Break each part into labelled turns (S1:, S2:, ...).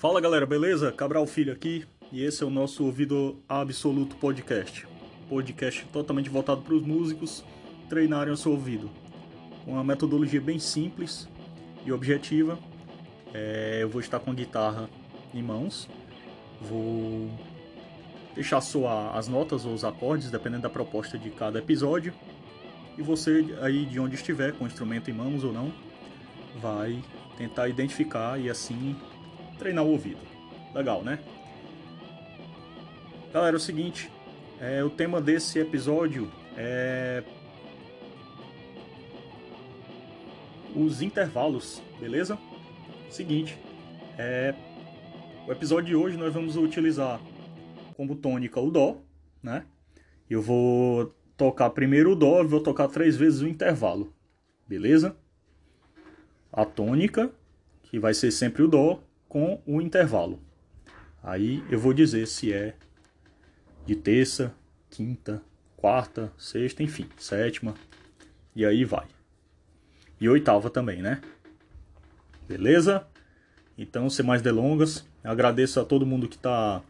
S1: Fala galera, beleza? Cabral Filho aqui e esse é o nosso Ouvido Absoluto Podcast. Podcast totalmente voltado para os músicos treinarem o seu ouvido. Com uma metodologia bem simples e objetiva. É, eu vou estar com a guitarra em mãos, vou deixar soar as notas ou os acordes, dependendo da proposta de cada episódio. E você aí de onde estiver, com o instrumento em mãos ou não, vai tentar identificar e assim treinar o ouvido. Legal, né? Galera, é o seguinte, é, o tema desse episódio é os intervalos, beleza? Seguinte, é, o episódio de hoje nós vamos utilizar como tônica o Dó, né? Eu vou tocar primeiro o Dó vou tocar três vezes o intervalo, beleza? A tônica, que vai ser sempre o Dó, com o intervalo. Aí eu vou dizer se é de terça, quinta, quarta, sexta, enfim, sétima, e aí vai. E oitava também, né? Beleza? Então, sem mais delongas, agradeço a todo mundo que está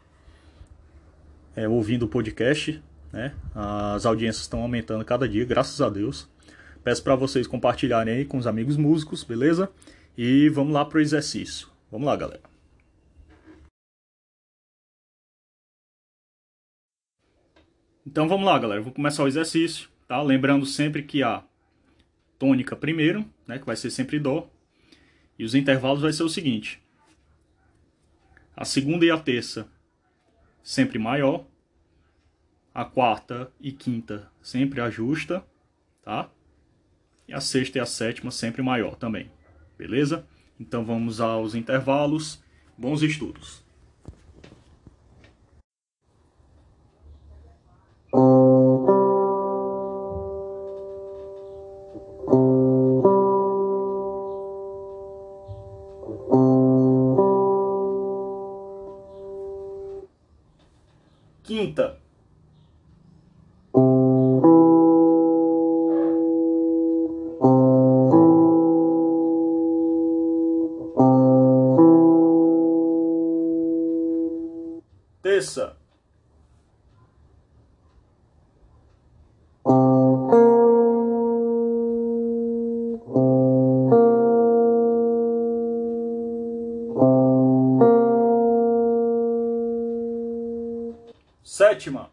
S1: é, ouvindo o podcast, né? As audiências estão aumentando cada dia, graças a Deus. Peço para vocês compartilharem aí com os amigos músicos, beleza? E vamos lá para o exercício. Vamos lá, galera. Então vamos lá, galera. Vou começar o exercício, tá? Lembrando sempre que a tônica primeiro, né, que vai ser sempre dó, e os intervalos vai ser o seguinte: a segunda e a terça sempre maior, a quarta e quinta sempre a justa, tá? E a sexta e a sétima sempre maior também, beleza? Então vamos aos intervalos. Bons estudos. Quinta. Terça. Sétima.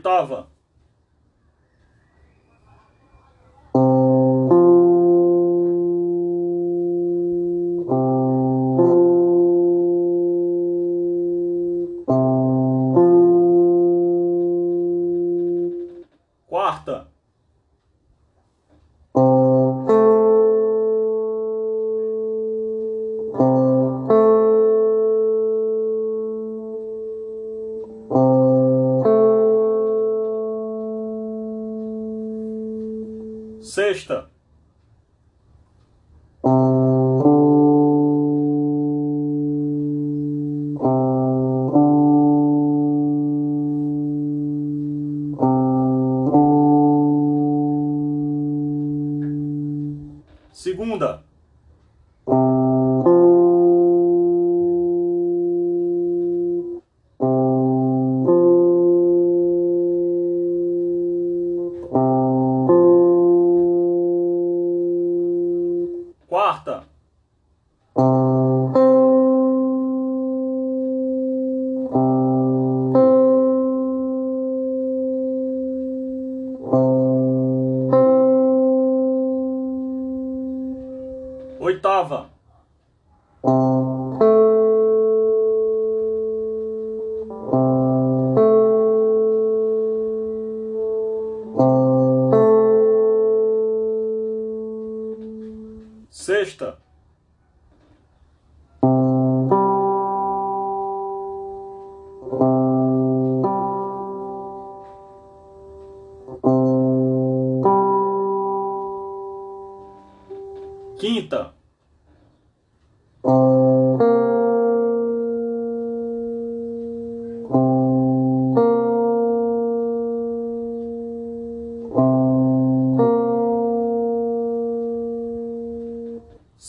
S1: Oitava. Quarta. Sexta. Oitava. Sexta.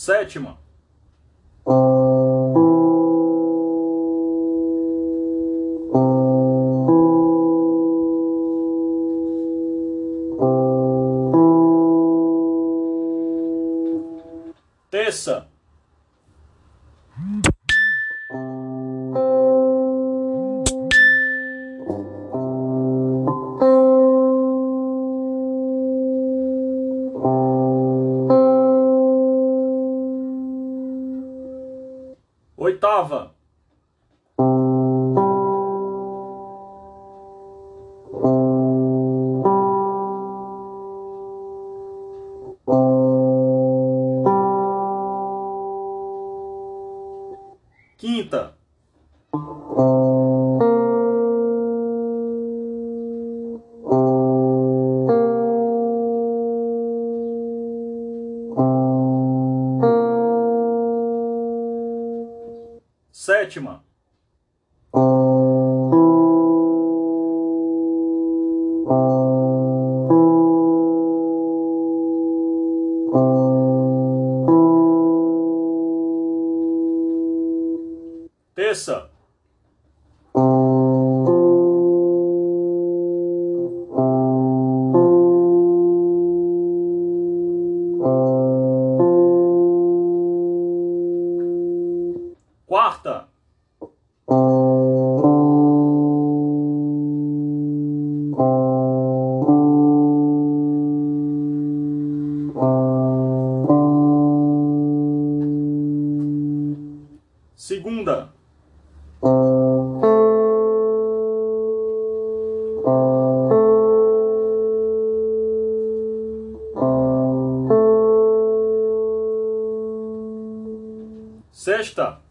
S1: Sétima. Terça. Oitava. Sétima. Terça. Quarta. Segunda. Sexta.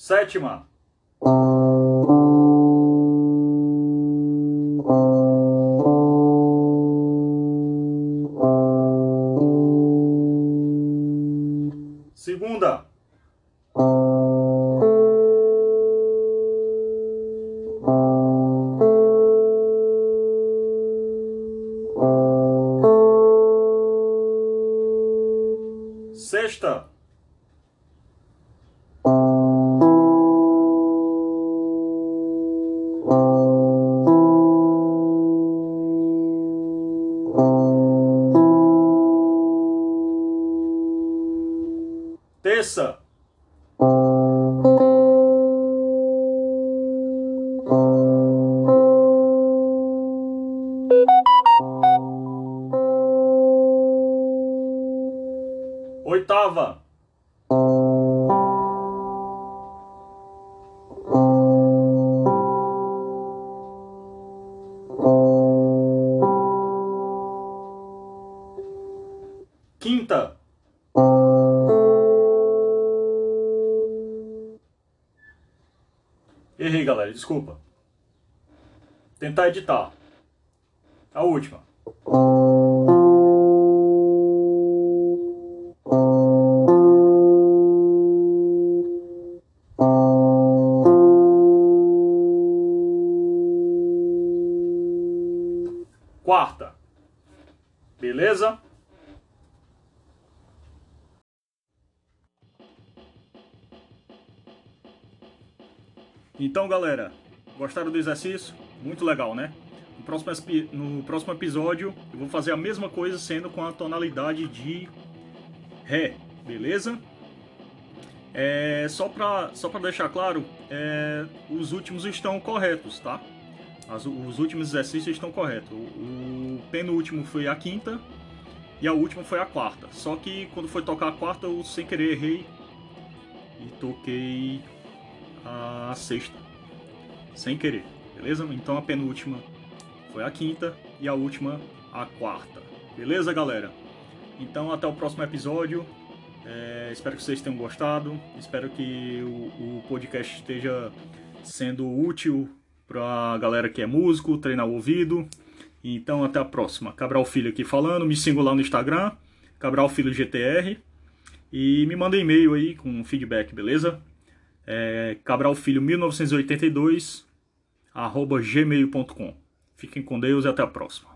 S1: Sétima. Terça. Galera, desculpa. Tentar editar. A última. Então, galera, gostaram do exercício? Muito legal, né? No próximo, no próximo episódio, eu vou fazer a mesma coisa, sendo com a tonalidade de Ré, beleza? É, só para só pra deixar claro, é, os últimos estão corretos, tá? As- os últimos exercícios estão corretos. O, o penúltimo foi a quinta e a última foi a quarta. Só que quando foi tocar a quarta, eu sem querer errei e toquei a sexta, sem querer, beleza? Então a penúltima foi a quinta e a última a quarta, beleza, galera? Então até o próximo episódio É, espero que vocês tenham gostado. Espero que o, o podcast esteja sendo útil para a galera que é músico, treinar o ouvido. Então, até a próxima. Cabral Filho aqui falando. Me sigam lá no Instagram, Cabral Filho GTR. E me manda e-mail aí com feedback, beleza? É cabralfilho1982 arroba gmail.com. Fiquem com Deus e até a próxima.